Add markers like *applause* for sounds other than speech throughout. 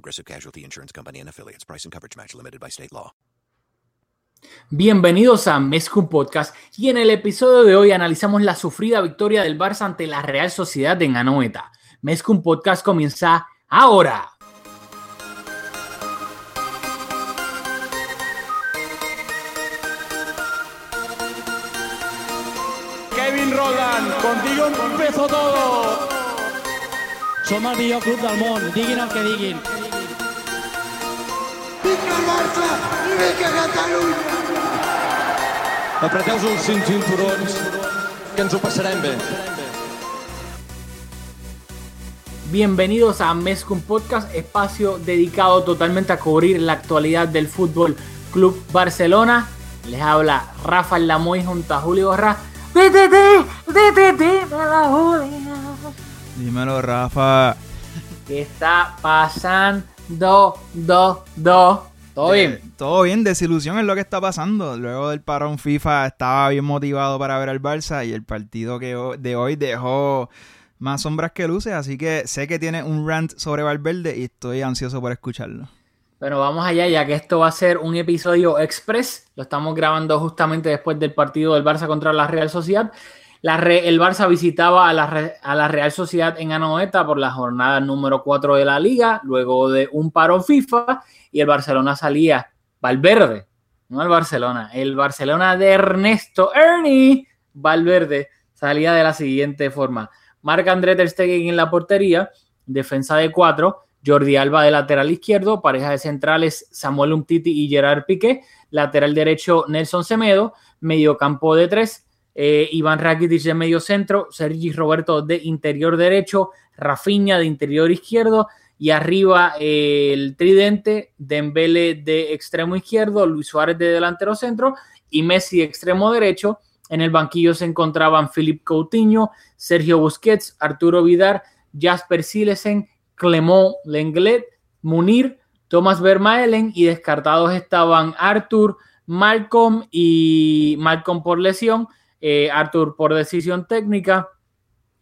Progressive Casualty Insurance Company and affiliates. Price and coverage match limited by state law. Bienvenidos a Mezcum Podcast y en el episodio de hoy analizamos la sufrida victoria del Barça ante la Real Sociedad de Anoeta. Mezcum Podcast comienza ahora. Kevin Roland, contigo empezó todo. Som el millor club del món, diguin el que diguin. Vinga Barça i vinga Catalunya! Apreteu-vos els cinc cinturons, que ens ho passarem bé. Bienvenidos a Mezcum Podcast, espacio dedicado totalmente a cubrir la actualidad del Fútbol Club Barcelona. Les habla Rafael Lamoy junto a Julio Gorra. ¡DTT! ¡DTT! ¡Me la Julia! Dímelo, Rafa. ¿Qué está pasando? Do, do. ¿Todo bien? Todo bien, desilusión es lo que está pasando. Luego del parón FIFA estaba bien motivado para ver al Barça y el partido que de hoy dejó más sombras que luces, así que sé que tiene un rant sobre Valverde y estoy ansioso por escucharlo. Bueno, vamos allá, ya que esto va a ser un episodio express. Lo estamos grabando justamente después del partido del Barça contra la Real Sociedad. La el Barça visitaba a la, a la Real Sociedad en Anoeta por la jornada número 4 de la liga, luego de un paro FIFA, y el Barcelona salía Valverde, no el Barcelona, el Barcelona de Ernesto Ernie Valverde salía de la siguiente forma. Marc André Ter Stegen en la portería, defensa de 4, Jordi Alba de lateral izquierdo, pareja de centrales Samuel Umtiti y Gerard Piqué, lateral derecho Nelson Semedo, mediocampo de 3, Iván Rakitic de medio centro, Sergi Roberto de interior derecho, Rafinha de interior izquierdo y arriba eh, el tridente, Dembele de extremo izquierdo, Luis Suárez de delantero centro y Messi de extremo derecho. En el banquillo se encontraban Philippe Coutinho, Sergio Busquets, Arturo Vidal, Jasper Silesen, Clement Lenglet, Munir, Thomas Vermaelen y descartados estaban Arthur, Malcolm y Malcolm por lesión, eh, Arthur por decisión técnica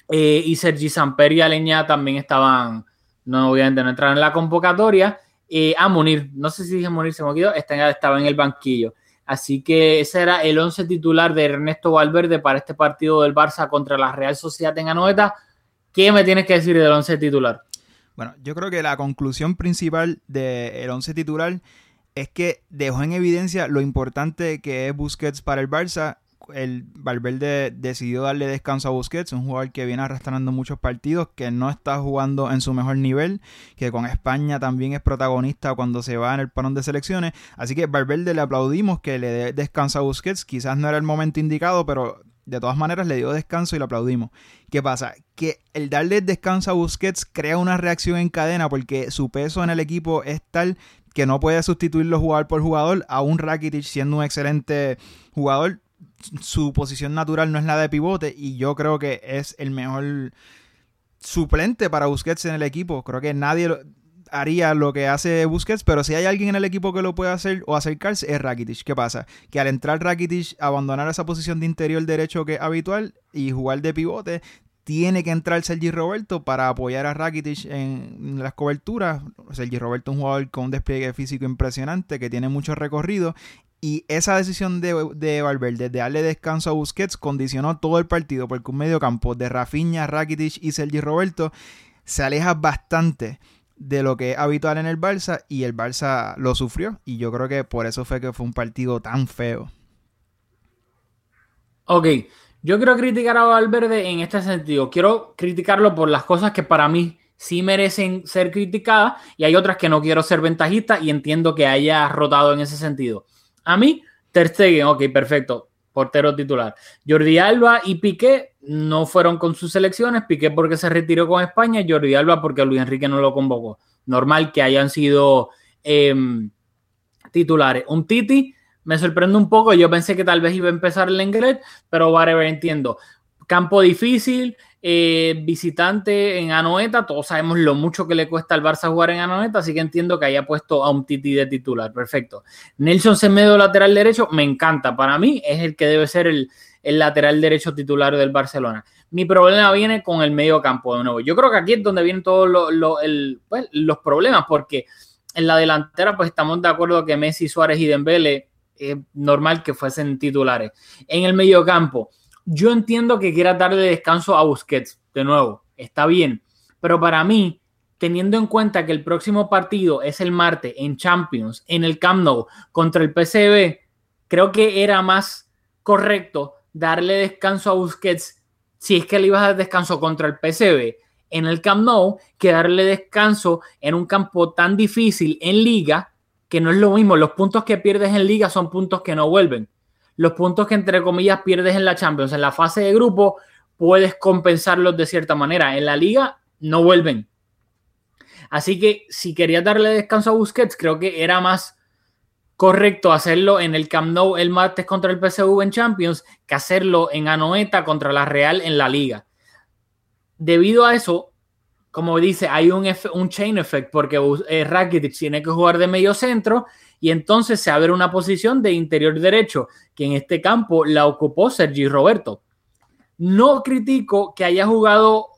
eh, y Sergi Samper y Aleñá también estaban, no obviamente no entraron en la convocatoria. Eh, a Munir, no sé si dije Munir, se me olvidó, estaba en el banquillo. Así que ese era el 11 titular de Ernesto Valverde para este partido del Barça contra la Real Sociedad en Anoeta. ¿Qué me tienes que decir del 11 titular? Bueno, yo creo que la conclusión principal del once titular es que dejó en evidencia lo importante que es Busquets para el Barça. El Valverde decidió darle descanso a Busquets, un jugador que viene arrastrando muchos partidos, que no está jugando en su mejor nivel, que con España también es protagonista cuando se va en el parón de selecciones. Así que Valverde le aplaudimos que le dé descanso a Busquets. Quizás no era el momento indicado, pero de todas maneras le dio descanso y le aplaudimos. ¿Qué pasa? Que el darle descanso a Busquets crea una reacción en cadena porque su peso en el equipo es tal que no puede sustituirlo jugador por jugador. A un Rakitic siendo un excelente jugador, su posición natural no es la de pivote y yo creo que es el mejor suplente para Busquets en el equipo. Creo que nadie haría lo que hace Busquets, pero si hay alguien en el equipo que lo puede hacer o acercarse es Rakitic. ¿Qué pasa? Que al entrar Rakitic, abandonar esa posición de interior derecho que es habitual y jugar de pivote, tiene que entrar Sergi Roberto para apoyar a Rakitic en las coberturas. Sergi Roberto es un jugador con un despliegue físico impresionante, que tiene mucho recorrido. Y esa decisión de, de Valverde de darle descanso a Busquets condicionó todo el partido, porque un medio campo de Rafinha, Rakitic y Sergi Roberto se aleja bastante de lo que es habitual en el Barça y el Barça lo sufrió. Y yo creo que por eso fue que fue un partido tan feo. Ok, yo quiero criticar a Valverde en este sentido. Quiero criticarlo por las cosas que para mí sí merecen ser criticadas y hay otras que no quiero ser ventajista y entiendo que haya rotado en ese sentido. A mí, Ter Stegen, ok, perfecto, portero titular. Jordi Alba y Piqué no fueron con sus selecciones, Piqué porque se retiró con España, Jordi Alba porque Luis Enrique no lo convocó. Normal que hayan sido eh, titulares. Un Titi me sorprende un poco. Yo pensé que tal vez iba a empezar el Lenglet, pero whatever, entiendo. Campo difícil, eh, visitante en Anoeta. Todos sabemos lo mucho que le cuesta al Barça jugar en Anoeta, así que entiendo que haya puesto a un Titi de titular. Perfecto. Nelson Semedo, lateral derecho, me encanta. Para mí es el que debe ser el, el lateral derecho titular del Barcelona. Mi problema viene con el medio campo de nuevo. Yo creo que aquí es donde vienen todos pues, los problemas, porque en la delantera pues estamos de acuerdo que Messi, Suárez y Dembele es normal que fuesen titulares. En el medio campo, yo entiendo que quieras darle descanso a Busquets, de nuevo, está bien, pero para mí, teniendo en cuenta que el próximo partido es el martes en Champions, en el Camp Nou, contra el PSV, creo que era más correcto darle descanso a Busquets si es que le ibas a dar descanso contra el PSV en el Camp Nou que darle descanso en un campo tan difícil en liga que no es lo mismo. Los puntos que pierdes en liga son puntos que no vuelven. Los puntos que entre comillas pierdes en la Champions, en la fase de grupo, puedes compensarlos de cierta manera. En la liga no vuelven. Así que si querías darle descanso a Busquets, creo que era más correcto hacerlo en el Camp Nou el martes contra el PSV en Champions que hacerlo en Anoeta contra la Real en la Liga. Debido a eso, como dice, hay un, un chain effect porque eh, Rakitic tiene que jugar de medio centro y entonces se abre una posición de interior derecho que en este campo la ocupó Sergi Roberto. No critico que haya jugado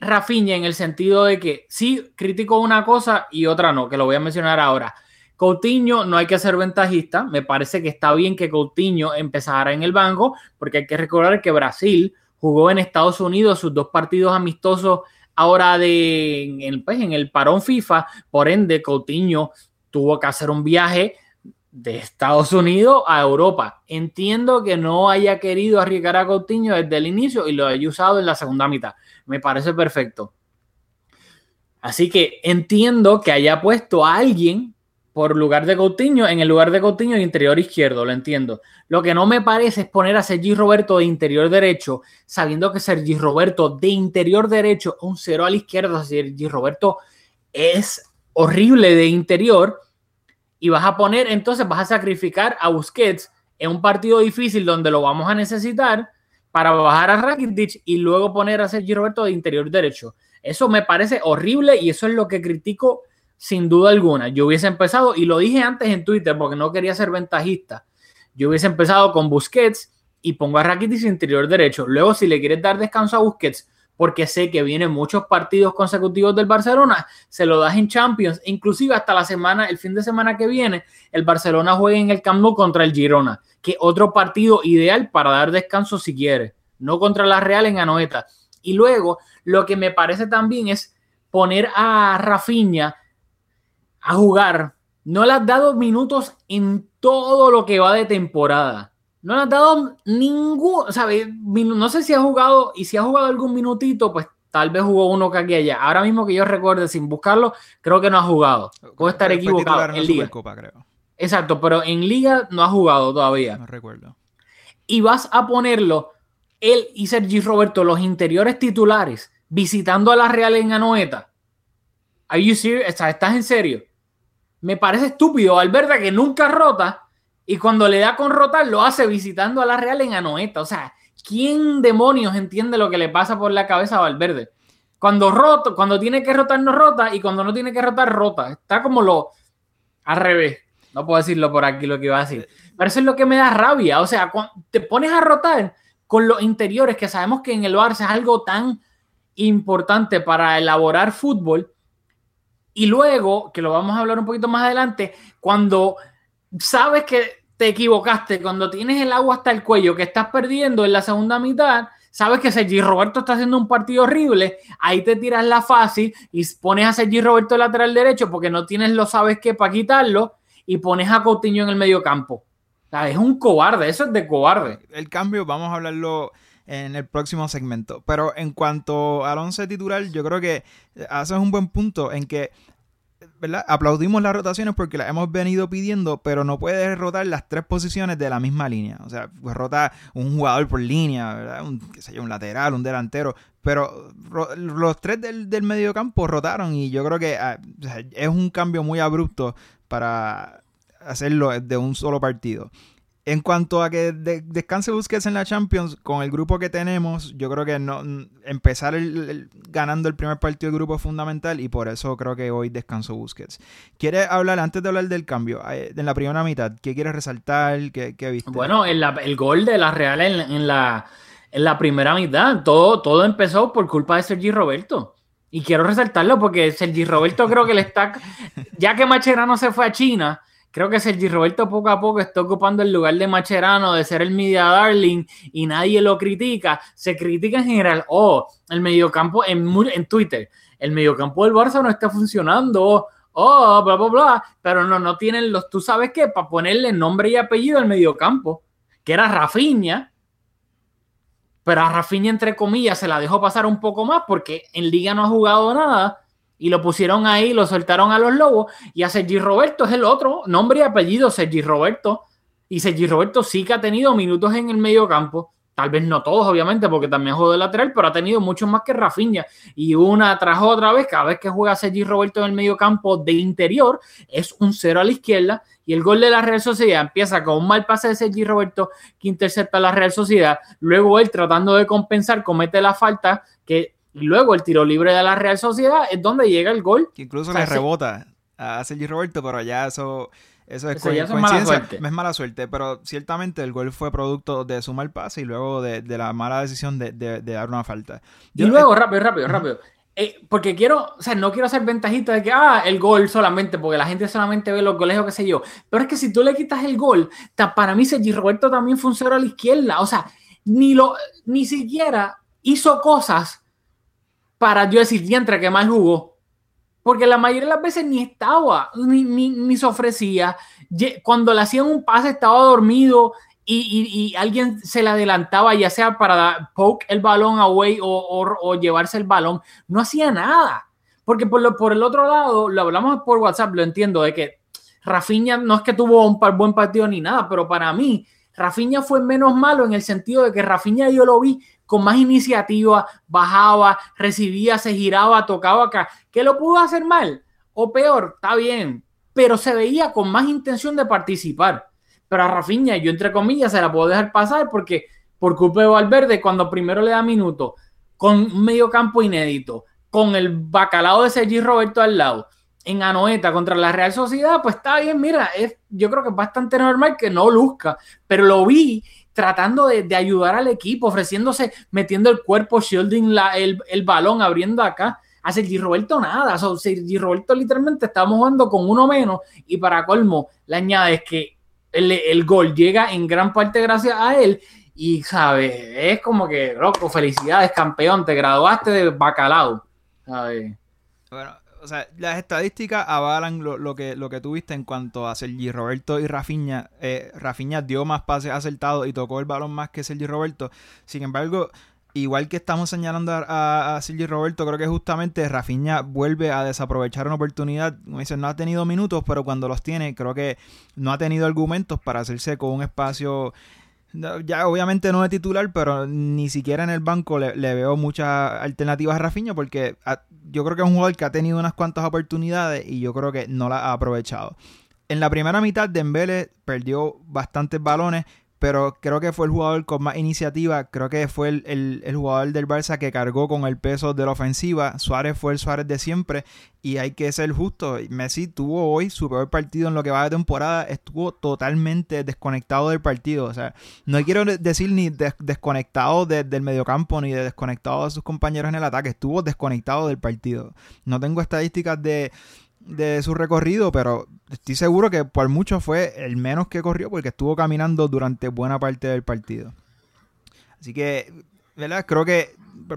Rafinha en el sentido de que sí critico una cosa y otra no, que lo voy a mencionar ahora. Coutinho no hay que ser ventajista. Me parece que está bien que Coutinho empezara en el banco, porque hay que recordar que Brasil jugó en Estados Unidos sus dos partidos amistosos ahora de el, pues, en el parón FIFA. Por ende, Coutinho tuvo que hacer un viaje de Estados Unidos a Europa. Entiendo que no haya querido arriesgar a Coutinho desde el inicio y lo haya usado en la segunda mitad. Me parece perfecto. Así que entiendo que haya puesto a alguien por lugar de Coutinho, en el lugar de Coutinho de interior izquierdo, lo entiendo. Lo que no me parece es poner a Sergi Roberto de interior derecho, sabiendo que Sergi Roberto de interior derecho, un cero a la izquierda, Sergi Roberto es horrible de interior, y vas a poner, entonces vas a sacrificar a Busquets en un partido difícil donde lo vamos a necesitar para bajar a Rakitic y luego poner a Sergi Roberto de interior derecho. Eso me parece horrible y eso es lo que critico sin duda alguna. Yo hubiese empezado, y lo dije antes en Twitter porque no quería ser ventajista, yo hubiese empezado con Busquets y pongo a Rakitic interior derecho. Luego, si le quieres dar descanso a Busquets, porque sé que vienen muchos partidos consecutivos del Barcelona, se lo das en Champions, inclusive hasta la semana, el fin de semana que viene, el Barcelona juega en el Camp Nou contra el Girona, que otro partido ideal para dar descanso si quiere, no contra la Real en Anoeta. Y luego, lo que me parece también es poner a Rafinha a jugar. No le has dado minutos en todo lo que va de temporada. No le has dado ningún, ¿sabes? No sé si ha jugado, y si ha jugado algún minutito, pues tal vez jugó uno que aquí allá. Ahora mismo que yo recuerde sin buscarlo, creo que no ha jugado. Puedo estar fue equivocado. en En liga. Creo. Exacto, pero en liga no ha jugado todavía. No recuerdo. Y vas a ponerlo, él y Sergi Roberto, los interiores titulares, visitando a la Real en Anoeta. Are you serious? ¿Estás en serio? Me parece estúpido. Valverde que nunca rota y cuando le da con rotar lo hace visitando a la Real en Anoeta. O sea, ¿quién demonios entiende lo que le pasa por la cabeza a Valverde? Cuando rota, cuando tiene que rotar no rota y cuando no tiene que rotar rota. Está como lo al revés. No puedo decirlo por aquí lo que iba a decir. Pero eso es lo que me da rabia. O sea, te pones a rotar con los interiores, que sabemos que en el Barça es algo tan importante para elaborar fútbol. Y luego, que lo vamos a hablar un poquito más adelante, cuando sabes que te equivocaste, cuando tienes el agua hasta el cuello, que estás perdiendo en la segunda mitad, sabes que Sergi Roberto está haciendo un partido horrible, ahí te tiras la fácil y pones a Sergi Roberto lateral derecho porque no tienes lo sabes qué para quitarlo y pones a Coutinho en el medio campo. O sea, es un cobarde, eso es de cobarde. El cambio, vamos a hablarlo en el próximo segmento. Pero en cuanto al once titular, yo creo que haces un buen punto en que, ¿verdad? Aplaudimos las rotaciones porque las hemos venido pidiendo, pero no puedes rotar las tres posiciones de la misma línea. O sea, pues rota un jugador por línea, ¿verdad? Un, qué un lateral, un delantero. Pero ro- los tres del, del medio campo rotaron y yo creo que ah, es un cambio muy abrupto para hacerlo de un solo partido. En cuanto a que de- descanse Busquets en la Champions, con el grupo que tenemos, yo creo que no empezar el- ganando el primer partido del grupo es fundamental y por eso creo que hoy descansó Busquets. ¿Quieres hablar, antes de hablar del cambio, eh, en la primera mitad, qué quieres resaltar? ¿Qué, viste? Bueno, el, el gol de la Real en, en la, en la primera mitad, todo, todo empezó por culpa de Sergi Roberto. Y quiero resaltarlo porque Sergi Roberto creo que le está, ya que Macherano se fue a China, creo que Sergi Roberto poco a poco está ocupando el lugar de Macherano, de ser el media darling y nadie lo critica. Se critica en general, oh, el mediocampo en, en Twitter, el mediocampo del Barça no está funcionando, oh, bla, bla, bla, pero no, no tienen los, tú sabes qué, para ponerle nombre y apellido al mediocampo, que era Rafinha, pero a Rafinha, entre comillas, se la dejó pasar un poco más porque en Liga no ha jugado nada y lo pusieron ahí, lo soltaron a los Lobos y a Sergi Roberto es el otro, nombre y apellido, Sergi Roberto. Y Sergi Roberto sí que ha tenido minutos en el medio campo, tal vez no todos, obviamente, porque también juega de lateral, pero ha tenido muchos más que Rafinha. Y una tras otra vez, cada vez que juega Sergi Roberto en el medio campo de interior, es un cero a la izquierda. Y el gol de la Real Sociedad empieza con un mal pase de Sergi Roberto que intercepta a la Real Sociedad. Luego él tratando de compensar comete la falta que luego el tiro libre de la Real Sociedad es donde llega el gol. Que incluso O sea, le rebota a Sergi Roberto, pero ya eso, eso es Eso co- ya es mala coincidencia. suerte. No es mala suerte, pero ciertamente el gol fue producto de su mal pase y luego de, de la mala decisión de, de- de dar una falta. Y luego, rápido, rápido, rápido. Eh, porque quiero, o sea, no quiero ser ventajista de que, ah, el gol solamente, porque la gente solamente ve los goles o qué sé yo. Pero es que si tú le quitas el gol, ta- para mí Sergi Roberto también fue un cero a la izquierda. O sea, ni, lo, ni siquiera hizo cosas para yo decir, diantre, que mal jugó. Porque la mayoría de las veces ni estaba, ni, ni, ni se ofrecía. Cuando le hacían un pase estaba dormido y, y- alguien se le adelantaba, ya sea para poke el balón away o, o- o llevarse el balón. No hacía nada. Porque por, lo- por el otro lado, lo hablamos por WhatsApp, lo entiendo, de que Rafinha no es que tuvo un buen partido ni nada, pero para mí, Rafinha fue menos malo en el sentido de que Rafinha yo lo vi con más iniciativa, bajaba, recibía, se giraba, tocaba acá. ¿Que lo pudo hacer mal? O peor, está bien, pero se veía con más intención de participar. Pero a Rafinha, yo entre comillas, se la puedo dejar pasar porque por culpa de Valverde, cuando primero le da minuto, con un medio campo inédito, con el bacalao de Sergi Roberto al lado, en Anoeta contra la Real Sociedad, pues está bien, mira, es, yo creo que es bastante normal que no luzca, pero lo vi tratando de, ayudar al equipo, ofreciéndose, metiendo el cuerpo, shielding la- el, el balón, abriendo acá. A Sergi Roberto nada, o Sergi Roberto literalmente estamos jugando con uno menos y para colmo le añades que el, el gol llega en gran parte gracias a él y, ¿sabes? Es como que, loco, felicidades, campeón, te graduaste de bacalao, ¿sabes? Bueno, o sea, las estadísticas avalan lo, lo que, lo que tuviste en cuanto a Sergi Roberto y Rafinha. Eh, Rafinha dio más pases acertados y tocó el balón más que Sergi Roberto. Sin embargo, igual que estamos señalando a, a, a Sergi Roberto, creo que justamente Rafinha vuelve a desaprovechar una oportunidad. Como dicen, no ha tenido minutos, pero cuando los tiene, creo que no ha tenido argumentos para hacerse con un espacio. Ya obviamente no de titular, pero ni siquiera en el banco le, veo muchas alternativas a Rafinha porque a- yo creo que es un jugador que ha tenido unas cuantas oportunidades y yo creo que no las ha aprovechado. En la primera mitad Dembele perdió bastantes balones, pero creo que fue el jugador con más iniciativa, creo que fue el, el- jugador del Barça que cargó con el peso de la ofensiva. Suárez fue el Suárez de siempre y hay que ser justo. Messi tuvo hoy su peor partido en lo que va de temporada, estuvo totalmente desconectado del partido. O sea, no quiero de- decir ni des- desconectado de- del mediocampo ni de desconectado de sus compañeros en el ataque, estuvo desconectado del partido. No tengo estadísticas de, de su recorrido, pero estoy seguro que por mucho fue el menos que corrió porque estuvo caminando durante buena parte del partido. Así que, ¿verdad? Creo que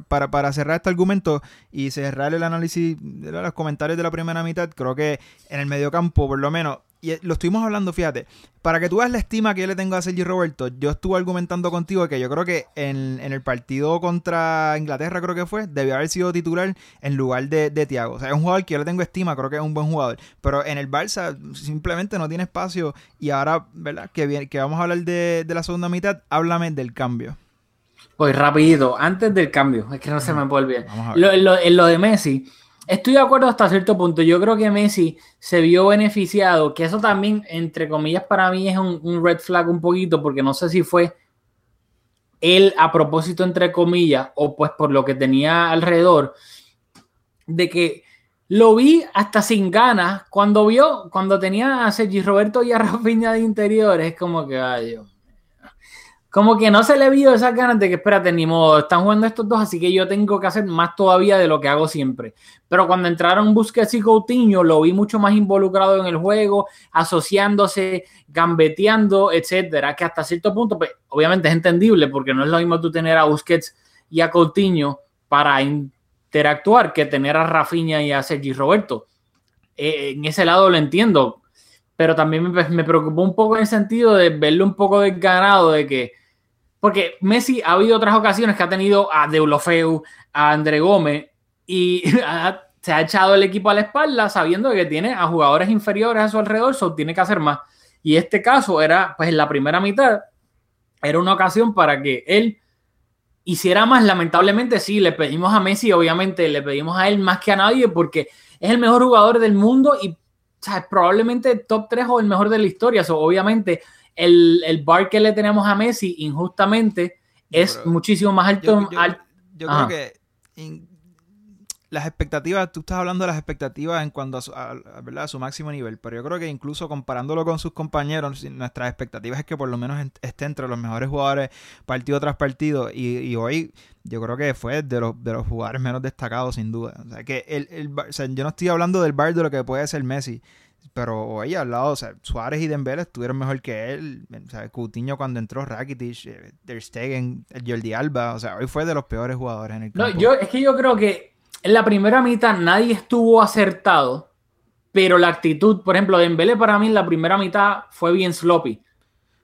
para, para cerrar este argumento y cerrar el análisis de los comentarios de la primera mitad, creo que en el mediocampo, por lo menos, y lo estuvimos hablando, fíjate, para que tú veas la estima que yo le tengo a Sergi Roberto, yo estuve argumentando contigo que yo creo que en, en el partido contra Inglaterra, creo que fue, debió haber sido titular en lugar de, de Thiago. O sea, es un jugador que yo le tengo estima, creo que es un buen jugador, pero en el Barça simplemente no tiene espacio y ahora, ¿verdad? Que, bien, que vamos a hablar de, de la segunda mitad, háblame del cambio. Pues rápido, antes del cambio, es que no se me ver. Lo, lo- en lo de Messi, Estoy de acuerdo hasta cierto punto. Yo creo que Messi se vio beneficiado, que eso también, entre comillas, para mí es un, red flag un poquito, porque no sé si fue él a propósito, entre comillas, o pues por lo que tenía alrededor, de que lo vi hasta sin ganas. Cuando vio, cuando tenía a Sergi Roberto y a *laughs* Rafinha de interiores, como que, ay, Dios. Como que no se le vio esas ganas de que, espérate, ni modo, están jugando estos dos, así que yo tengo que hacer más todavía de lo que hago siempre. Pero cuando entraron Busquets y Coutinho, lo vi mucho más involucrado en el juego, asociándose, gambeteando, etcétera, que hasta cierto punto, pues, obviamente es entendible, porque no es lo mismo tú tener a Busquets y a Coutinho para interactuar que tener a Rafinha y a Sergi Roberto. Eh, en ese lado lo entiendo, pero también me, preocupó un poco en el sentido de verlo un poco desganado de que, porque Messi ha habido otras ocasiones que ha tenido a Deulofeu, a André Gómez y *laughs* a, se ha echado el equipo a la espalda sabiendo que tiene a jugadores inferiores a su alrededor, so tiene que hacer más. Y este caso era, pues en la primera mitad, era una ocasión para que él hiciera más. Lamentablemente sí, le pedimos a Messi, obviamente le pedimos a él más que a nadie porque es el mejor jugador del mundo y o sea, probablemente top 3 o el mejor de la historia. So, obviamente, el, el, bar que le tenemos a Messi, injustamente, es Pero muchísimo más alto. Yo, yo, al... yo creo que in, las expectativas, tú estás hablando de las expectativas en cuanto a su, a, a, ¿verdad? a su máximo nivel, pero yo creo que incluso comparándolo con sus compañeros, nuestras expectativas es que por lo menos esté entre los mejores jugadores partido tras partido y, y hoy yo creo que fue de los, de los jugadores menos destacados sin duda. O sea, que el, el, o sea, yo no estoy hablando del bar de lo que puede ser Messi, pero hoy al lado, o sea, Suárez y Dembélé estuvieron mejor que él. O sea, Coutinho cuando entró Rakitic, Der Stegen, Jordi Alba, o sea, hoy fue de los peores jugadores en el campo. No, yo, es que yo creo que en la primera mitad nadie estuvo acertado, pero la actitud, por ejemplo, Dembélé para mí en la primera mitad fue bien sloppy.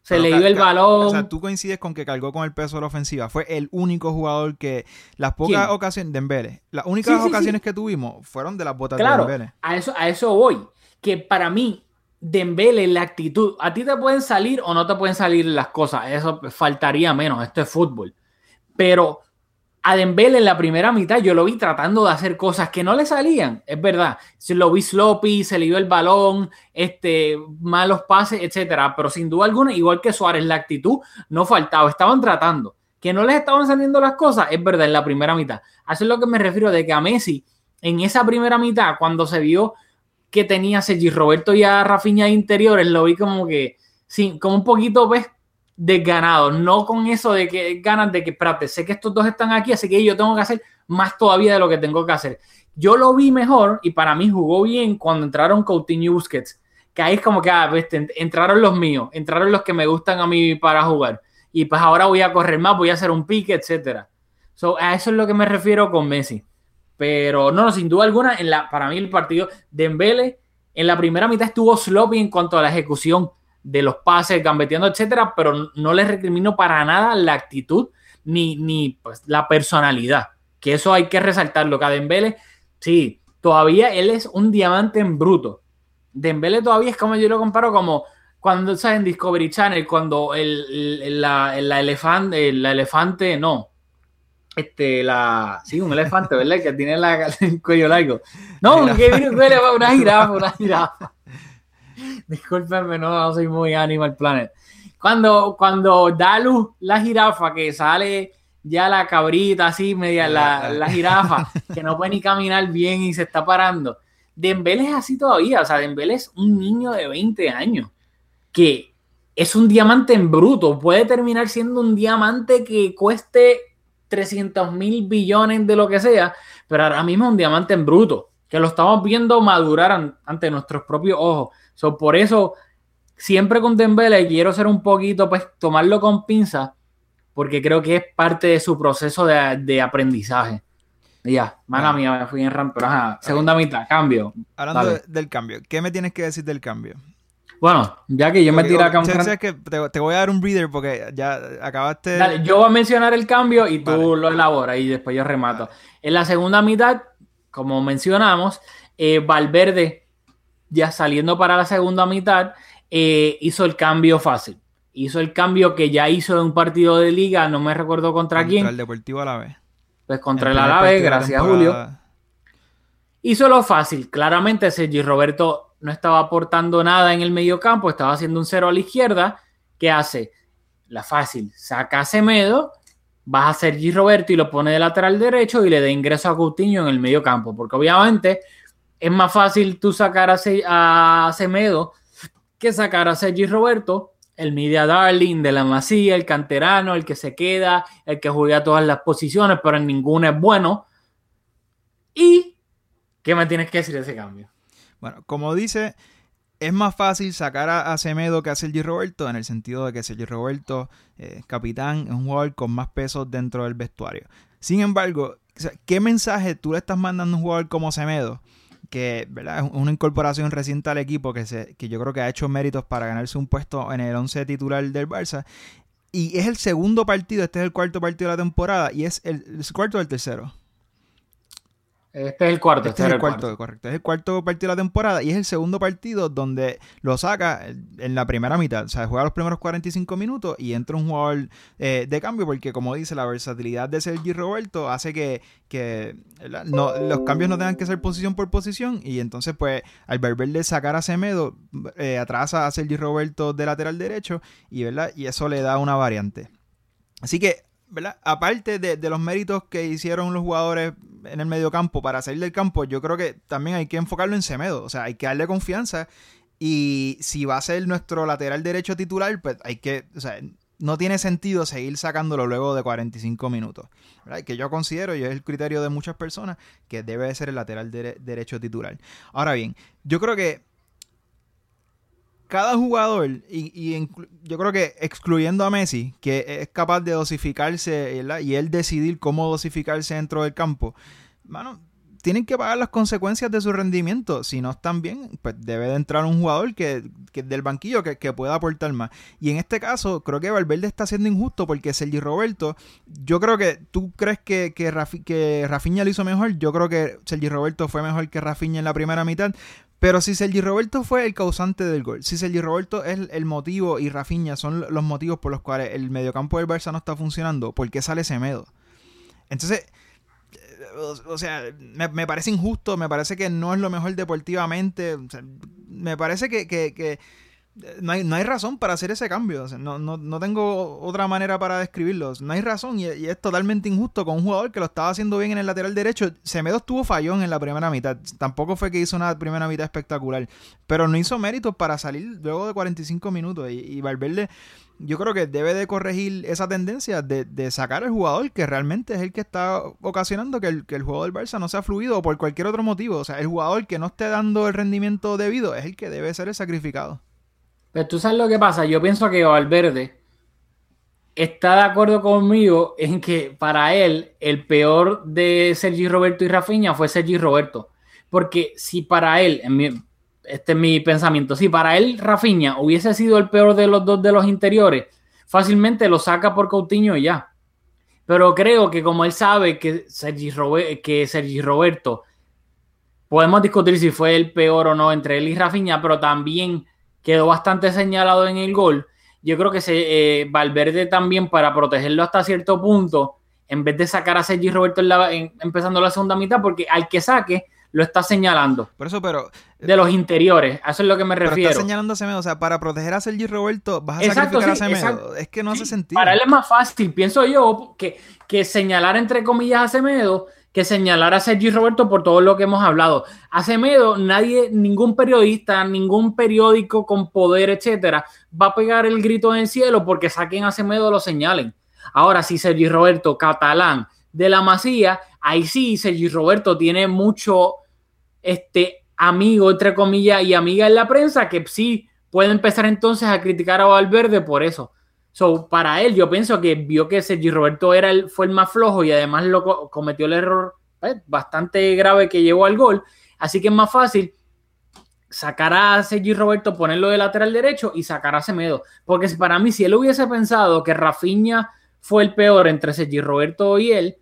Se le dio el balón. O sea, tú coincides con que cargó con el peso de la ofensiva. Fue el único jugador que las pocas ¿Quién? ocasiones Dembélé, las únicas sí, sí, ocasiones sí. que tuvimos fueron de las botas claro, de Dembélé. A eso a eso voy, que para mí Dembélé la actitud, a ti te pueden salir o no te pueden salir las cosas, eso faltaría menos, esto es fútbol. Pero a Dembélé en la primera mitad yo lo vi tratando de hacer cosas que no le salían, es verdad. Lo vi sloppy, se le dio el balón, este, malos pases, etcétera. Pero sin duda alguna, igual que Suárez, la actitud no faltaba. Estaban tratando. Que no les estaban saliendo las cosas, es verdad, en la primera mitad. A eso es lo que me refiero de que a Messi, en esa primera mitad, cuando se vio que tenía Sergi Roberto y a Rafinha de interiores, lo vi como que, sí, como un poquito, pues, desganado, no con eso de que ganas de que, espérate, sé que estos dos están aquí, así que yo tengo que hacer más todavía de lo que tengo que hacer. Yo lo vi mejor y para mí jugó bien cuando entraron Coutinho y Busquets, que ahí es como que ah, pues, entraron los míos, entraron los que me gustan a mí para jugar y pues ahora voy a correr más, voy a hacer un pique, etcétera. So, a eso es lo que me refiero con Messi. Pero no, sin duda alguna, en la, para mí el partido de en la primera mitad estuvo sloppy en cuanto a la ejecución de los pases, gambeteando, etcétera, pero no les recrimino para nada la actitud ni, ni pues, la personalidad. Que eso hay que resaltarlo. Que a Dembele, sí, todavía él es un diamante en bruto. Dembele todavía es como yo lo comparo como cuando sabes en Discovery Channel, cuando el, la, la, elefante, la elefante, no, este, la, sí, un elefante, ¿verdad? Que tiene la, *laughs* el cuello largo. No, que viene una *laughs* jirafa, una jirafa. Discúlpenme, no, no soy muy Animal Planet. Cuando, cuando da luz la jirafa, que sale ya la cabrita así, media la, la jirafa, que no puede ni caminar bien y se está parando. Dembélé es así todavía, o sea, Dembélé es un niño de 20 años que es un diamante en bruto, puede terminar siendo un diamante que cueste 300 mil billones de lo que sea, pero ahora mismo es un diamante en bruto, que lo estamos viendo madurar ante nuestros propios ojos. So, por eso, siempre con Dembele quiero ser un poquito, pues, tomarlo con pinza, porque creo que es parte de su proceso de, de aprendizaje. Ya, mala ah. mía, me fui en ramp, pero ajá, segunda mitad, cambio. Hablando de, del cambio, ¿qué me tienes que decir del cambio? Bueno, ya que yo me tiré acá un sé que te, te, voy a dar un breather porque ya acabaste. Dale, yo voy a mencionar el cambio y tú vale. lo elaboras y después yo remato. Vale. En la segunda mitad, como mencionamos, eh, Valverde, ya saliendo para la segunda mitad, eh, hizo el cambio fácil. Hizo el cambio que ya hizo en un partido de liga, no me recuerdo contra, contra quién. el Deportivo Alavés. Pues contra el, el Alavés, gracias Julio. Hizo lo fácil. Claramente Sergi Roberto no estaba aportando nada en el medio campo, estaba haciendo un cero a la izquierda. ¿Qué hace? La fácil. Saca a Semedo, baja a Sergi Roberto y lo pone de lateral derecho y le da ingreso a Coutinho en el medio campo. Porque obviamente es más fácil tú sacar a, a Semedo que sacar a Sergi Roberto, el media darling de la masía, el canterano, el que se queda, el que juega todas las posiciones, pero en ninguna es bueno. ¿Y qué me tienes que decir de ese cambio? Bueno, como dice, es más fácil sacar a, Semedo que a Sergi Roberto, en el sentido de que Sergi Roberto, eh, capitán, es un jugador con más peso dentro del vestuario. Sin embargo, ¿qué mensaje tú le estás mandando a un jugador como Semedo? Que ¿verdad? es una incorporación reciente al equipo que, se, que yo creo que ha hecho méritos para ganarse un puesto en el 11 titular del Barça. Y es el segundo partido, este es el cuarto partido de la temporada y es el, el cuarto o el tercero. Este es el cuarto. Este este es el el cuarto, correcto. Es el cuarto partido de la temporada y es el segundo partido donde lo saca en la primera mitad. O sea, juega los primeros 45 minutos y entra un jugador eh, de cambio porque, como dice, la versatilidad de Sergi Roberto hace que, que los cambios no tengan que ser posición por posición y entonces, pues, al Valverde sacar a Semedo, eh, atrasa a Sergi Roberto de lateral derecho y, ¿verdad? y eso le da una variante. Así que ¿verdad? Aparte de, los méritos que hicieron los jugadores en el mediocampo para salir del campo, yo creo que también hay que enfocarlo en Semedo. O sea, hay que darle confianza. Y si va a ser nuestro lateral derecho titular, pues hay que. O sea, no tiene sentido seguir sacándolo luego de 45 minutos. ¿verdad? Que yo considero, y es el criterio de muchas personas, que debe de ser el lateral de, derecho titular. Ahora bien, yo creo que cada jugador, y, yo creo que excluyendo a Messi, que es capaz de dosificarse y él decidir cómo dosificarse dentro del campo, mano, tienen que pagar las consecuencias de su rendimiento. Si no están bien, pues debe de entrar un jugador que, que del banquillo que, que, pueda aportar más. Y en este caso, creo que Valverde está siendo injusto porque Sergi Roberto, yo creo que tú crees que, que, Rafi, que Rafinha lo hizo mejor. Yo creo que Sergi Roberto fue mejor que Rafinha en la primera mitad. Pero si Sergi Roberto fue el causante del gol, si Sergi Roberto es el motivo y Rafinha son los motivos por los cuales el mediocampo del Barça no está funcionando, ¿por qué sale Semedo? Entonces, o, o sea, me, parece injusto, me parece que no es lo mejor deportivamente, me parece que, que, que no, hay, no, hay, razón para hacer ese cambio. No, no, no, tengo otra manera para describirlo. No hay razón y, y, es totalmente injusto con un jugador que lo estaba haciendo bien en el lateral derecho. Semedo estuvo fallón en la primera mitad. Tampoco fue que hizo una primera mitad espectacular. Pero no hizo méritos para salir luego de 45 minutos. Y, y Valverde, yo creo que debe de corregir esa tendencia de, de, sacar al jugador que realmente es el que está ocasionando que el, que el juego del Barça no sea fluido o por cualquier otro motivo. O sea, el jugador que no esté dando el rendimiento debido es el que debe ser el sacrificado. Pero tú sabes lo que pasa, yo pienso que Valverde está de acuerdo conmigo en que para él el peor de Sergi Roberto y Rafinha fue Sergi Roberto. Porque si para él, en este es mi pensamiento, si para él Rafinha hubiese sido el peor de los dos de los interiores, fácilmente lo saca por Coutinho y ya. Pero creo que como él sabe que Sergi, que Roberto, podemos discutir si fue el peor o no entre él y Rafinha, pero también quedó bastante señalado en el gol. Yo creo que se, eh, Valverde también, para protegerlo hasta cierto punto, en vez de sacar a Sergi Roberto en la, en, empezando la segunda mitad, porque al que saque lo está señalando. Por eso, pero. De los interiores, a eso es lo que me pero refiero. Está señalando a Semedo, o sea, para proteger a Sergi Roberto, vas a exacto, sacrificar sí, a Semedo. Exacto. Es que no hace sentido. Para él es más fácil, pienso yo, que, que señalar entre comillas a Semedo que señalar a Sergi Roberto por todo lo que hemos hablado. A Semedo, nadie, ningún periodista, ningún periódico con poder, etcétera, va a pegar el grito en el cielo porque saquen a Semedo lo señalen. Ahora, si Sergi Roberto, catalán de la Masía, ahí sí, Sergi Roberto tiene mucho este, amigo, entre comillas, y amiga en la prensa que sí puede empezar entonces a criticar a Valverde por eso. So, para él, yo pienso que vio que Sergi Roberto era el, fue el más flojo y además lo cometió el error eh, bastante grave que llevó al gol. Así que es más fácil sacar a Sergi Roberto, ponerlo de lateral derecho y sacar a Semedo. Porque para mí, si él hubiese pensado que Rafinha fue el peor entre Sergi Roberto y él,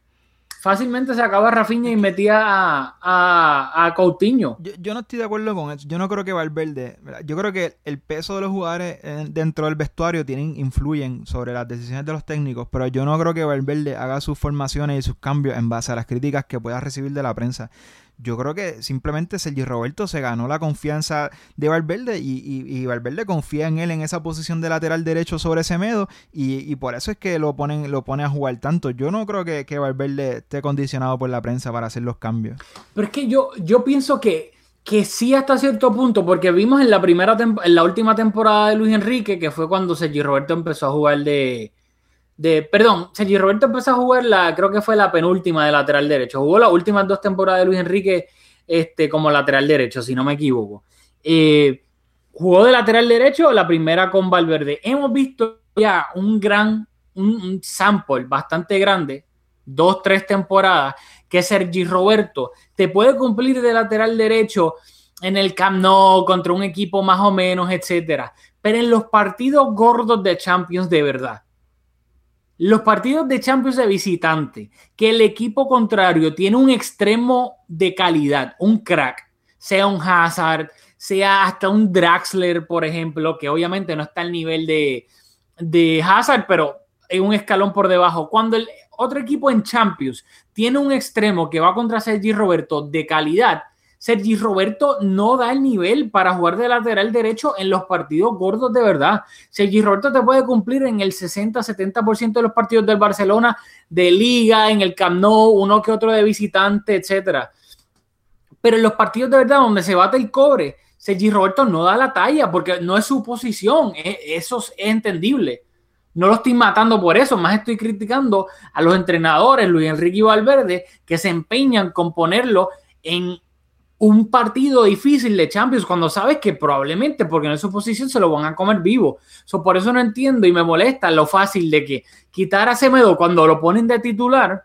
fácilmente se acaba Rafinha y metía a, a, a Coutinho. Yo, yo, no estoy de acuerdo con eso. Yo no creo que Valverde. Yo creo que el peso de los jugadores dentro del vestuario tienen, influyen sobre las decisiones de los técnicos. Pero yo no creo que Valverde haga sus formaciones y sus cambios en base a las críticas que pueda recibir de la prensa. Yo creo que simplemente Sergi Roberto se ganó la confianza de Valverde y, y, Valverde confía en él en esa posición de lateral derecho sobre Semedo y, y por eso es que lo ponen lo pone a jugar tanto. Yo no creo que, que Valverde esté condicionado por la prensa para hacer los cambios. Pero es que yo, yo pienso que, que sí hasta cierto punto, porque vimos en la primera en la última temporada de Luis Enrique, que fue cuando Sergi Roberto empezó a jugar de, de, perdón, Sergi Roberto empezó a jugar la, creo que fue la penúltima de lateral derecho. Jugó las últimas dos temporadas de Luis Enrique este, como lateral derecho, si no me equivoco. Eh, jugó de lateral derecho la primera con Valverde. Hemos visto ya un gran, un, sample bastante grande, dos, tres temporadas, que Sergi Roberto te puede cumplir de lateral derecho en el Camp Nou contra un equipo más o menos, etcétera. Pero en los partidos gordos de Champions de verdad, los partidos de Champions de visitante, que el equipo contrario tiene un extremo de calidad, un crack, sea un Hazard, sea hasta un Draxler, por ejemplo, que obviamente no está al nivel de, de Hazard, pero es un escalón por debajo. Cuando el otro equipo en Champions tiene un extremo que va contra Sergi Roberto de calidad, Sergi Roberto no da el nivel para jugar de lateral derecho en los partidos gordos de verdad. Sergi Roberto te puede cumplir en el 60-70% de los partidos del Barcelona, de liga, en el Camp Nou, uno que otro de visitante, etcétera. Pero en los partidos de verdad donde se bate el cobre, Sergi Roberto no da la talla porque no es su posición. E, eso es entendible. No lo estoy matando por eso, más estoy criticando a los entrenadores, Luis Enrique y Valverde, que se empeñan con ponerlo en un partido difícil de Champions cuando sabes que probablemente, porque en su posición se lo van a comer vivo. por eso no entiendo y me molesta lo fácil de que quitar a Semedo cuando lo ponen de titular,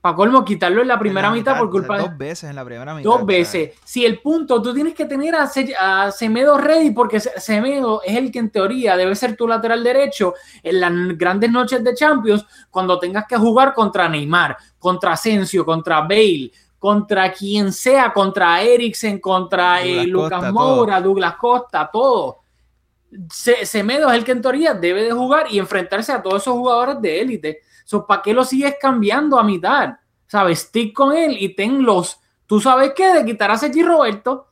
para colmo, quitarlo en la primera mitad, por culpa de. Dos veces en la primera mitad. Dos veces. Si el punto, tú tienes que tener a, a, Semedo ready, porque Semedo es el que en teoría debe ser tu lateral derecho en las grandes noches de Champions, cuando tengas que jugar contra Neymar, contra Asensio, contra Bale contra quien sea, contra Eriksen, contra eh, Lucas Moura, Douglas Costa, todo. Semedo es el que en teoría debe de jugar y enfrentarse a todos esos jugadores de élite. ¿Para qué lo sigues cambiando a mitad? ¿Sabes? Stick con él y ten los. ¿Tú sabes qué? De quitar a Sergi Roberto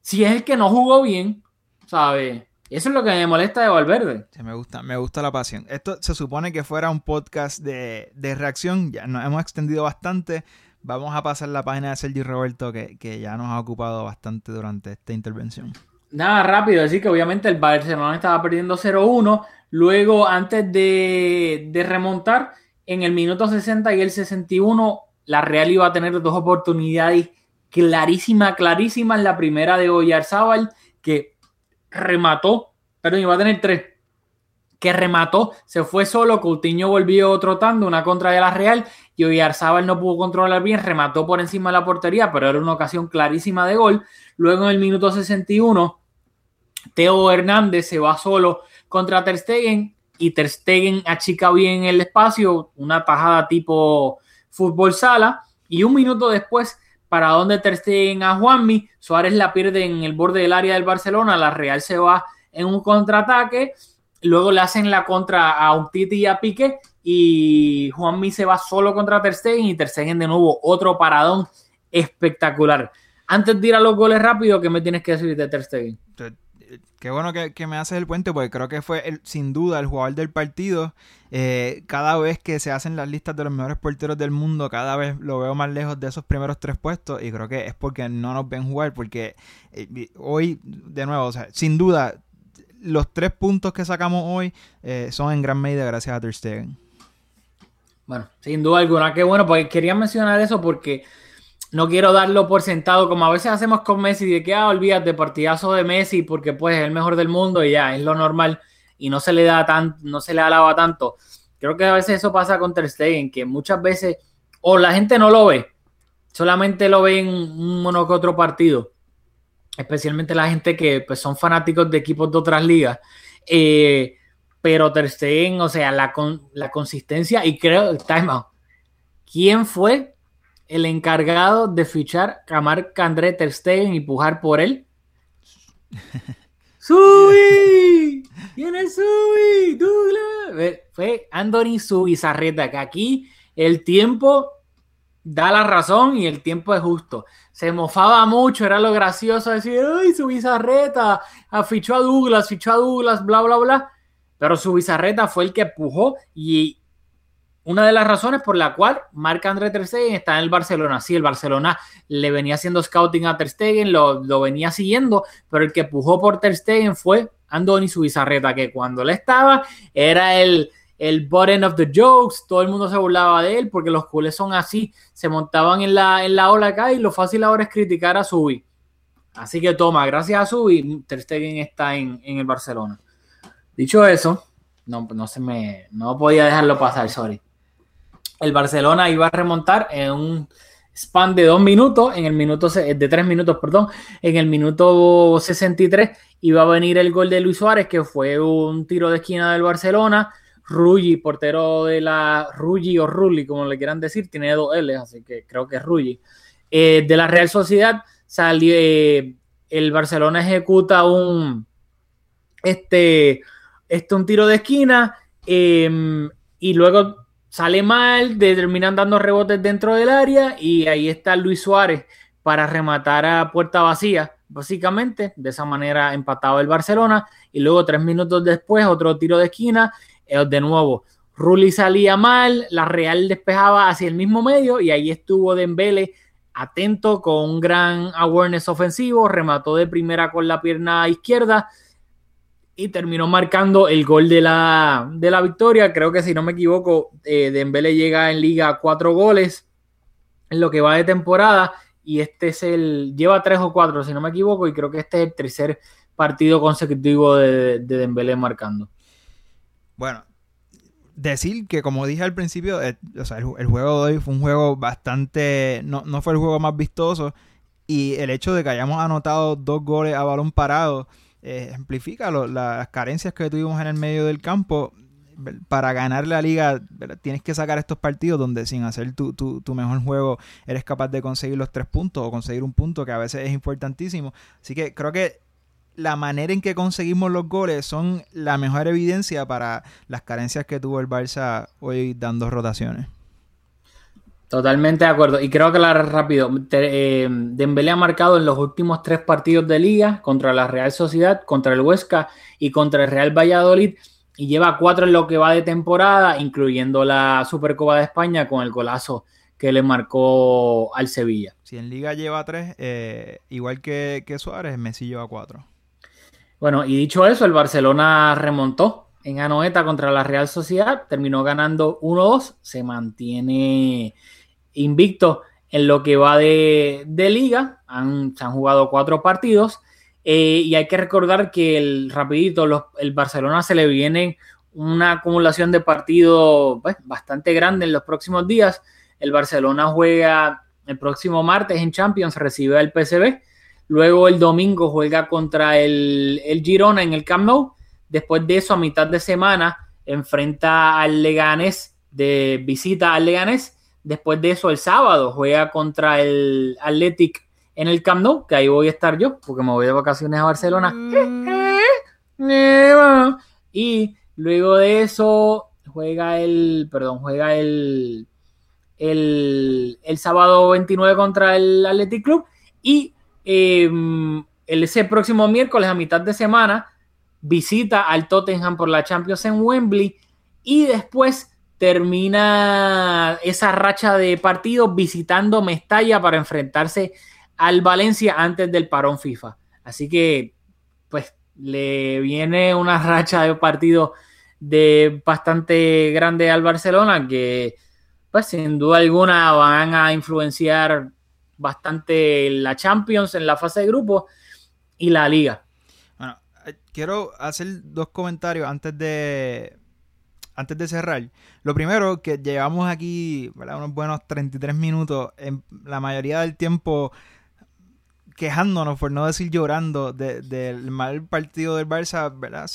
si es el que no jugó bien, ¿sabes? Eso es lo que me molesta de Valverde. me gusta, me gusta la pasión. Esto se supone que fuera un podcast de, de reacción. Ya nos hemos extendido bastante. Vamos a pasar la página de Sergi Roberto que, ya nos ha ocupado bastante durante esta intervención. Nada, rápido, decir que obviamente el Barcelona estaba perdiendo 0-1. Luego, antes de, remontar, en el minuto 60 y el 61, la Real iba a tener dos oportunidades clarísimas, clarísimas. La primera de Oyarzábal, que remató, perdón, iba a tener tres que remató, se fue solo, Coutinho volvió trotando, una contra de la Real, y Oyarzábal no pudo controlar bien, remató por encima de la portería, pero era una ocasión clarísima de gol. Luego en el minuto 61, Teo Hernández se va solo contra Ter Stegen, y Ter Stegen achica bien el espacio, una tajada tipo fútbol sala, y un minuto después, para donde Ter Stegen a Juanmi, Suárez la pierde en el borde del área del Barcelona, la Real se va en un contraataque, Luego le hacen la contra a Umtiti y a Pique y Juanmi se va solo contra Ter Stegen y Ter Stegen de nuevo otro paradón espectacular. Antes de ir a los goles rápidos, ¿qué me tienes que decir de Ter Stegen? Qué bueno que, me haces el puente porque creo que fue sin duda el jugador del partido. Eh, cada vez que se hacen las listas de los mejores porteros del mundo, cada vez lo veo más lejos de esos primeros tres puestos y creo que es porque no nos ven jugar porque eh, hoy, de nuevo, o sea, sin duda los tres puntos que sacamos hoy eh, son en gran medida gracias a Ter Stegen. Bueno, sin duda alguna, qué bueno, porque quería mencionar eso porque no quiero darlo por sentado, como a veces hacemos con Messi, de que, ah, olvídate, partidazo de Messi, porque pues es el mejor del mundo y ya, es lo normal, y no se le da tan, no se le alaba tanto. Creo que a veces eso pasa con Ter Stegen, que muchas veces, o la gente no lo ve, solamente lo ve en uno que otro partido especialmente la gente que pues, son fanáticos de equipos de otras ligas. Eh, pero Ter Stegen, o sea, la, la consistencia y creo, time out. ¿Quién fue el encargado de fichar a Marc André Ter Stegen y pujar por él? *laughs* ¡Subi! ¿Quién es Subi? Douglas. Fue Anthony Subizarreta, que aquí el tiempo da la razón y el tiempo es justo. Se mofaba mucho, era lo gracioso decir, ay, su bizarreta, fichó a Douglas, fichó a Douglas, bla, bla, bla. Pero su bizarreta fue el que empujó y una de las razones por la cual Marc André Ter Stegen está en el Barcelona. Sí, el Barcelona le venía haciendo scouting a Ter Stegen, lo, lo venía siguiendo, pero el que empujó por Ter Stegen fue Andoni Subizarreta, que cuando él estaba era el, el button of the jokes, todo el mundo se burlaba de él porque los culés son así, se montaban en la, en la ola acá y lo fácil ahora es criticar a Subi. Así que toma, gracias a Subi, Ter Stegen está en, en el Barcelona. Dicho eso, no, no se me, no podía dejarlo pasar, sorry el Barcelona iba a remontar en un span de dos minutos, en el minuto de tres minutos, perdón, en el minuto 63 iba a venir el gol de Luis Suárez, que fue un tiro de esquina del Barcelona. Rulli, portero de la Rulli o Rulli, como le quieran decir, tiene dos L, así que creo que es Rulli. Eh, de la Real Sociedad salió, eh, el Barcelona ejecuta un, este, este, un tiro de esquina em, y luego sale mal, terminan dando rebotes dentro del área y ahí está Luis Suárez para rematar a puerta vacía, básicamente. De esa manera empataba el Barcelona y luego tres minutos después otro tiro de esquina, eh, de nuevo. Rulli salía mal, la Real despejaba hacia el mismo medio y ahí estuvo Dembele atento con un gran awareness ofensivo, remató de primera con la pierna izquierda, y terminó marcando el gol de la, de la victoria. Creo que si no me equivoco, eh, Dembele llega en liga a cuatro goles en lo que va de temporada y este es el, lleva tres o cuatro si no me equivoco y creo que este es el tercer partido consecutivo de, de Dembélé marcando. Bueno, decir que como dije al principio, eh, sea, el, juego de hoy fue un juego bastante, no, no fue el juego más vistoso y el hecho de que hayamos anotado dos goles a balón parado eh, las carencias que tuvimos en el medio del campo. Para ganar la liga tienes que sacar estos partidos donde sin hacer tu, tu, mejor juego eres capaz de conseguir los tres puntos o conseguir un punto que a veces es importantísimo. Así que creo que la manera en que conseguimos los goles son la mejor evidencia para las carencias que tuvo el Barça hoy dando rotaciones. Totalmente de acuerdo. Y creo que la rápido. Eh, Dembélé ha marcado en los últimos tres partidos de liga contra la Real Sociedad, contra el Huesca y contra el Real Valladolid. Y lleva cuatro en lo que va de temporada, incluyendo la Supercopa de España con el golazo que le marcó al Sevilla. Si en liga lleva tres, eh, igual que, que Suárez, Messi lleva cuatro. Bueno, y dicho eso, el Barcelona remontó en Anoeta contra la Real Sociedad, terminó ganando 1-2, se mantiene invicto en lo que va de, liga. Han, se han jugado cuatro partidos. Eh, y hay que recordar que el rapidito, el Barcelona se le viene una acumulación de partidos pues, bastante grande en los próximos días. El Barcelona juega el próximo martes en Champions, recibe al PSV. Luego el domingo juega contra el, el Girona en el Camp Nou. Después de eso, a mitad de semana, enfrenta al Leganés de visita al Leganés Después de eso, el sábado juega contra el Athletic en el Camp Nou, que ahí voy a estar yo, porque me voy de vacaciones a Barcelona. Mm. Y luego de eso juega el, perdón, juega el, el, sábado 29 contra el Athletic Club y el, ese próximo miércoles a mitad de semana visita al Tottenham por la Champions en Wembley y después termina esa racha de partidos visitando Mestalla para enfrentarse al Valencia antes del parón FIFA. Así que, pues, le viene una racha de partidos de bastante grande al Barcelona que, pues, sin duda alguna van a influenciar bastante la Champions en la fase de grupos y la Liga. Bueno, eh, quiero hacer dos comentarios antes de antes de cerrar, lo primero que llevamos aquí unos buenos 33 minutos, en la mayoría del tiempo quejándonos, por no decir llorando, del mal partido del Barça, ¿verdad?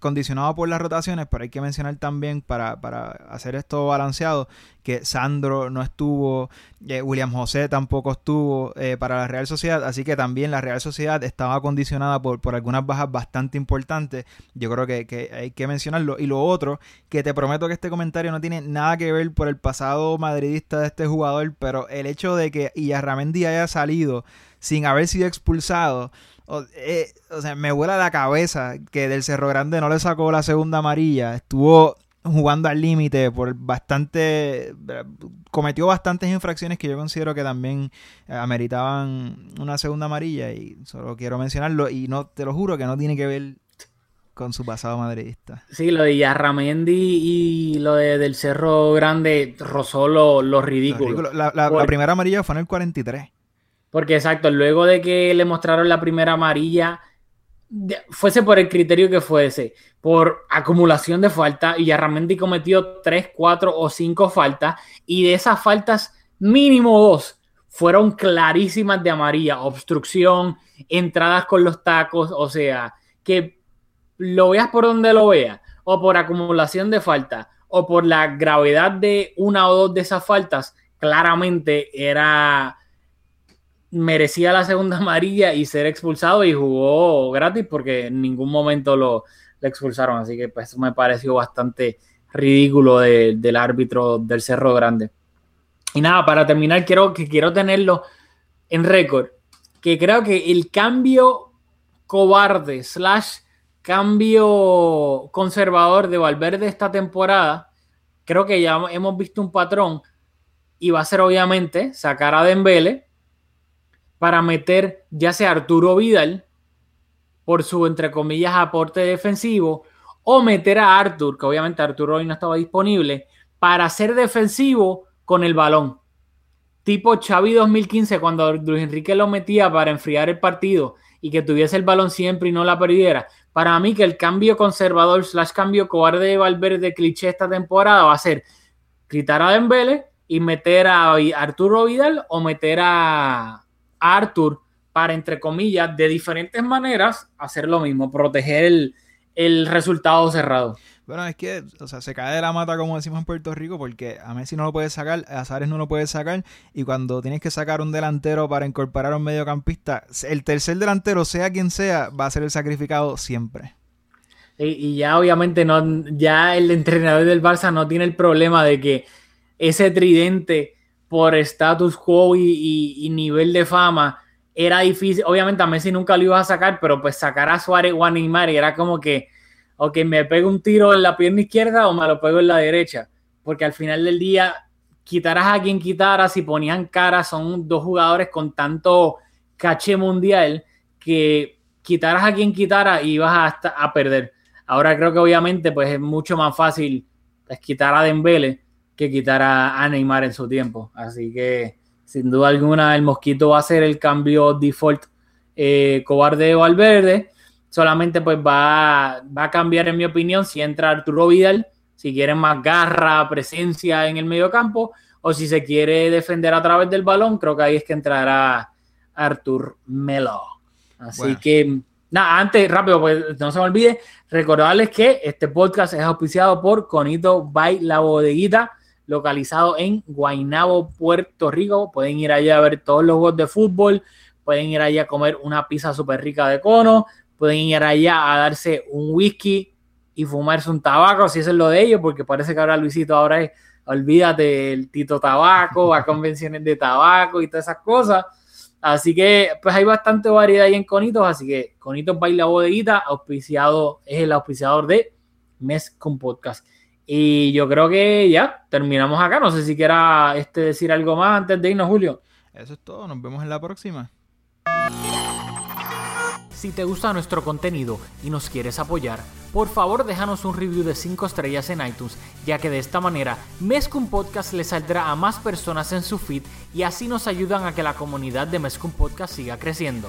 Condicionado por las rotaciones, pero hay que mencionar también para, para hacer esto balanceado que Sandro no estuvo, eh, William José tampoco estuvo eh, para la Real Sociedad, así que también la Real Sociedad estaba condicionada por, por algunas bajas bastante importantes. Yo creo que, que, hay que mencionarlo. Y lo otro, que te prometo que este comentario no tiene nada que ver por el pasado madridista de este jugador, pero el hecho de que Iyarramendi haya salido sin haber sido expulsado o, eh, o sea, me vuela la cabeza que del Cerro Grande no le sacó la segunda amarilla. Estuvo jugando al límite por bastante cometió bastantes infracciones que yo considero que también eh, ameritaban una segunda amarilla y solo quiero mencionarlo y no te lo juro que no tiene que ver con su pasado madridista. Sí, lo de Yarramendi y lo de, del Cerro Grande rozó lo, lo ridículo. Lo ridículo. La, la, Por- la primera amarilla fue en el 43. Porque exacto, luego de que le mostraron la primera amarilla, fuese por el criterio que fuese, por acumulación de faltas, y Yarramendi cometió 3, 4 o 5 faltas, y de esas faltas, mínimo dos fueron clarísimas de amarilla, obstrucción, entradas con los tacos, o sea, que lo veas por donde lo veas, o por acumulación de faltas, o por la gravedad de una o dos de esas faltas, claramente era merecía la segunda amarilla y ser expulsado y jugó gratis porque en ningún momento lo, expulsaron. Así que pues me pareció bastante ridículo de- del árbitro del Cerro Grande. Y nada, para terminar, quiero, que quiero tenerlo en récord, que creo que el cambio cobarde slash cambio conservador de Valverde esta temporada, creo que ya hemos visto un patrón y va a ser obviamente sacar a Dembele para meter ya sea Arturo Vidal por su entre comillas aporte defensivo o meter a Artur, que obviamente Arturo hoy no estaba disponible, para ser defensivo con el balón. Tipo Xavi 2015 cuando Luis Enrique lo metía para enfriar el partido y que tuviese el balón siempre y no la perdiera. Para mí que el cambio conservador slash cambio cobarde de Valverde cliché esta temporada va a ser quitar a Dembele y meter a Arturo Vidal o meter a, a Artur para, entre comillas, de diferentes maneras hacer lo mismo, proteger el, el resultado cerrado. Bueno, es que, o sea, se cae de la mata, como decimos en Puerto Rico, porque a Messi no lo puedes sacar, a Zares no lo puedes sacar, y cuando tienes que sacar un delantero para incorporar a un mediocampista, el tercer delantero, sea quien sea, va a ser el sacrificado siempre. Y, y ya obviamente no, ya el entrenador del Barça no tiene el problema de que ese tridente por status quo y, y- y nivel de fama era difícil. Obviamente a Messi nunca lo iba a sacar, pero pues sacar a Suárez o a Neymar y era como que, ok, me pego un tiro en la pierna izquierda o me lo pego en la derecha. Porque al final del día, quitarás a quien quitaras, si ponían cara, son dos jugadores con tanto caché mundial que quitaras a quien quitara y ibas a perder. Ahora creo que obviamente pues es mucho más fácil pues, quitar a Dembele que quitar a, a Neymar en su tiempo. Así que sin duda alguna el Mosquito va a ser el cambio default eh, cobarde de Valverde. Solamente pues va, va a cambiar en mi opinión si entra Arturo Vidal, si quieren más garra, presencia en el medio campo o si se quiere defender a través del balón, creo que ahí es que entrará Artur Melo. Así Bueno. que, nada, antes, rápido, pues no se me olvide, recordarles que este podcast es auspiciado por Conito by La Bodeguita, localizado en Guaynabo, Puerto Rico. Pueden ir allá a ver todos los juegos de fútbol, pueden ir allá a comer una pizza súper rica de cono, pueden ir allá a darse un whisky y fumarse un tabaco, si eso es lo de ellos, porque parece que ahora Luisito ahora es, olvídate, el Tito Tabaco, a convenciones de tabaco y todas esas cosas. Así que, pues hay bastante variedad ahí en Conitos, así que Conitos Baila Bodeguita, auspiciado, es el auspiciador de Mes con Podcast. Y yo creo que ya terminamos acá. No sé si quiera este, decir algo más antes de irnos, Julio. Eso es todo, nos vemos en la próxima. Si te gusta nuestro contenido y nos quieres apoyar, por favor déjanos un review de 5 estrellas en iTunes, ya que de esta manera Mezcum Podcast le saldrá a más personas en su feed y así nos ayudan a que la comunidad de Mezcum Podcast siga creciendo.